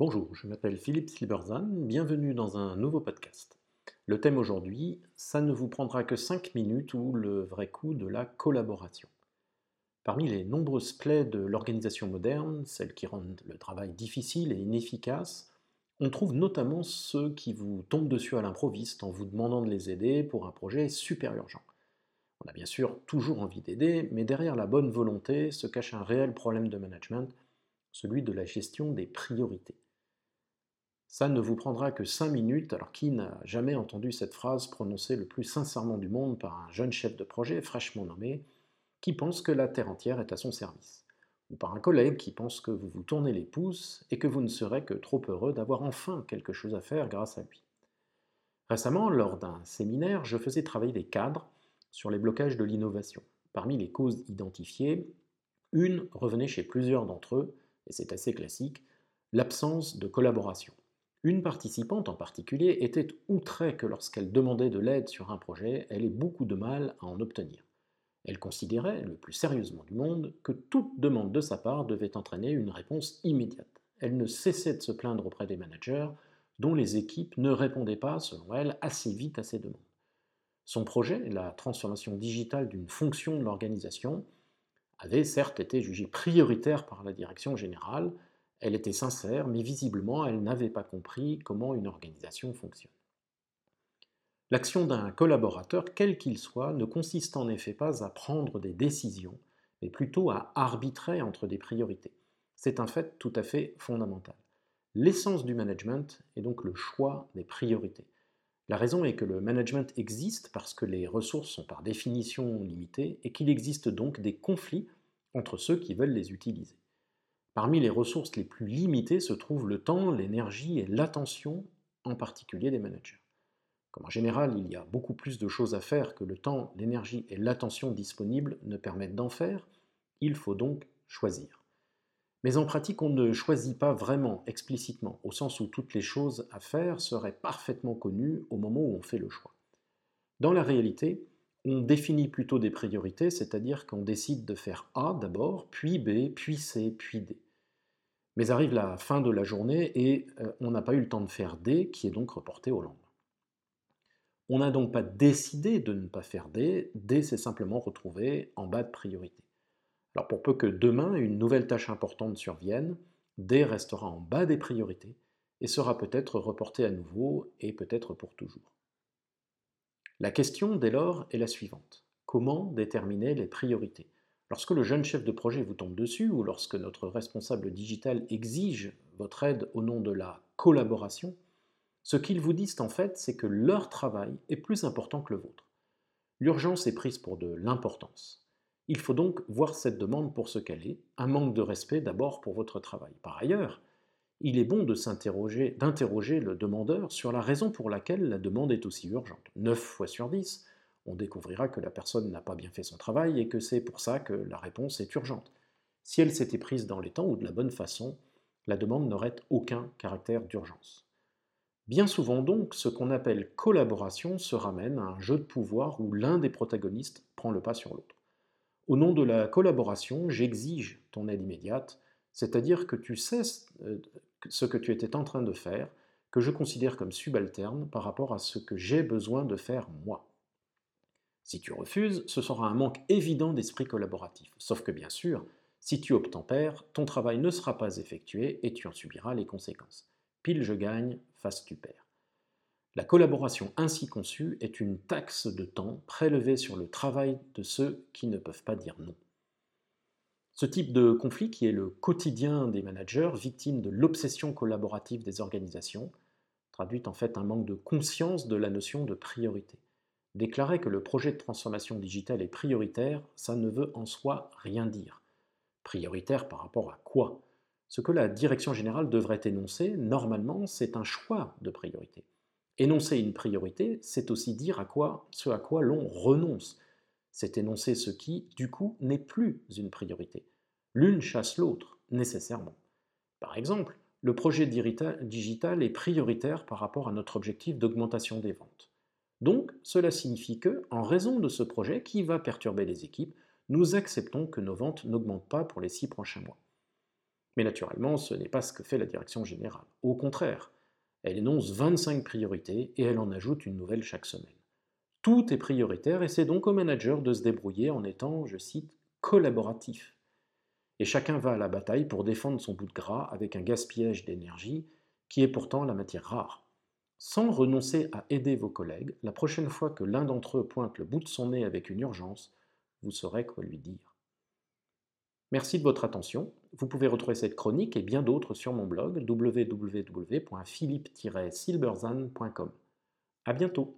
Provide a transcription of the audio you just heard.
Bonjour, je m'appelle Philippe Silberzan, bienvenue dans un nouveau podcast. Le thème aujourd'hui, ça ne vous prendra que 5 minutes ou le vrai coup de la collaboration. Parmi les nombreuses plaies de l'organisation moderne, celles qui rendent le travail difficile et inefficace, on trouve notamment ceux qui vous tombent dessus à l'improviste en vous demandant de les aider pour un projet super urgent. On a bien sûr toujours envie d'aider, mais derrière la bonne volonté se cache un réel problème de management, celui de la gestion des priorités. Ça ne vous prendra que 5 minutes, alors qui n'a jamais entendu cette phrase prononcée le plus sincèrement du monde par un jeune chef de projet fraîchement nommé, qui pense que la Terre entière est à son service, ou par un collègue qui pense que vous vous tournez les pouces et que vous ne serez que trop heureux d'avoir enfin quelque chose à faire grâce à lui? Récemment, lors d'un séminaire, je faisais travailler des cadres sur les blocages de l'innovation. Parmi les causes identifiées, une revenait chez plusieurs d'entre eux, et c'est assez classique, l'absence de collaboration. Une participante en particulier était outrée que lorsqu'elle demandait de l'aide sur un projet, elle ait beaucoup de mal à en obtenir. Elle considérait, le plus sérieusement du monde, que toute demande de sa part devait entraîner une réponse immédiate. Elle ne cessait de se plaindre auprès des managers, dont les équipes ne répondaient pas, selon elle, assez vite à ses demandes. Son projet, la transformation digitale d'une fonction de l'organisation, avait certes été jugé prioritaire par la direction générale, elle était sincère, mais visiblement elle n'avait pas compris comment une organisation fonctionne. L'action d'un collaborateur, quel qu'il soit, ne consiste en effet pas à prendre des décisions, mais plutôt à arbitrer entre des priorités. C'est un fait tout à fait fondamental. L'essence du management est donc le choix des priorités. La raison est que le management existe parce que les ressources sont par définition limitées et qu'il existe donc des conflits entre ceux qui veulent les utiliser. Parmi les ressources les plus limitées se trouvent le temps, l'énergie et l'attention, en particulier des managers. Comme en général il y a beaucoup plus de choses à faire que le temps, l'énergie et l'attention disponibles ne permettent d'en faire, il faut donc choisir. Mais en pratique, on ne choisit pas vraiment explicitement, au sens où toutes les choses à faire seraient parfaitement connues au moment où on fait le choix. Dans la réalité, on définit plutôt des priorités, c'est-à-dire qu'on décide de faire A d'abord, puis B, puis C, puis D. Mais arrive la fin de la journée et euh, on n'a pas eu le temps de faire D, qui est donc reporté au lendemain. On n'a donc pas décidé de ne pas faire D, D s'est simplement retrouvé en bas de priorité. Alors pour peu que demain une nouvelle tâche importante survienne, D restera en bas des priorités et sera peut-être reporté à nouveau et peut-être pour toujours. La question dès lors est la suivante. Comment déterminer les priorités? Lorsque le jeune chef de projet vous tombe dessus ou lorsque notre responsable digital exige votre aide au nom de la collaboration, ce qu'ils vous disent en fait, c'est que leur travail est plus important que le vôtre. L'urgence est prise pour de l'importance. Il faut donc voir cette demande pour ce qu'elle est, un manque de respect d'abord pour votre travail. Par ailleurs, il est bon de d'interroger le demandeur sur la raison pour laquelle la demande est aussi urgente. 9 fois sur 10, on découvrira que la personne n'a pas bien fait son travail et que c'est pour ça que la réponse est urgente. Si elle s'était prise dans les temps ou de la bonne façon, la demande n'aurait aucun caractère d'urgence. Bien souvent donc, ce qu'on appelle collaboration se ramène à un jeu de pouvoir où l'un des protagonistes prend le pas sur l'autre. Au nom de la collaboration, j'exige ton aide immédiate, c'est-à-dire que tu sais euh, ce que tu étais en train de faire, que je considère comme subalterne par rapport à ce que j'ai besoin de faire moi. Si tu refuses, ce sera un manque évident d'esprit collaboratif. Sauf que bien sûr, si tu obtempères, ton travail ne sera pas effectué et tu en subiras les conséquences. Pile je gagne, face tu perds. La collaboration ainsi conçue est une taxe de temps prélevée sur le travail de ceux qui ne peuvent pas dire non. Ce type de conflit, qui est le quotidien des managers, victimes de l'obsession collaborative des organisations, traduit en fait un manque de conscience de la notion de priorité. Déclarer que le projet de transformation digitale est prioritaire, ça ne veut en soi rien dire. Prioritaire par rapport à quoi? Ce que la direction générale devrait énoncer, normalement, c'est un choix de priorité. Énoncer une priorité, c'est aussi dire à quoi, ce à quoi l'on renonce. C'est énoncer ce qui, du coup, n'est plus une priorité. L'une chasse l'autre, nécessairement. Par exemple, le projet digital est prioritaire par rapport à notre objectif d'augmentation des ventes. Donc, cela signifie que, en raison de ce projet qui va perturber les équipes, nous acceptons que nos ventes n'augmentent pas pour les six prochains mois. Mais naturellement, ce n'est pas ce que fait la direction générale. Au contraire, elle énonce 25 priorités et elle en ajoute une nouvelle chaque semaine. Tout est prioritaire et c'est donc au manager de se débrouiller en étant, je cite, collaboratif. Et chacun va à la bataille pour défendre son bout de gras avec un gaspillage d'énergie qui est pourtant la matière rare. Sans renoncer à aider vos collègues, la prochaine fois que l'un d'entre eux pointe le bout de son nez avec une urgence, vous saurez quoi lui dire. Merci de votre attention. Vous pouvez retrouver cette chronique et bien d'autres sur mon blog www.philippe-silberzan.com. À bientôt.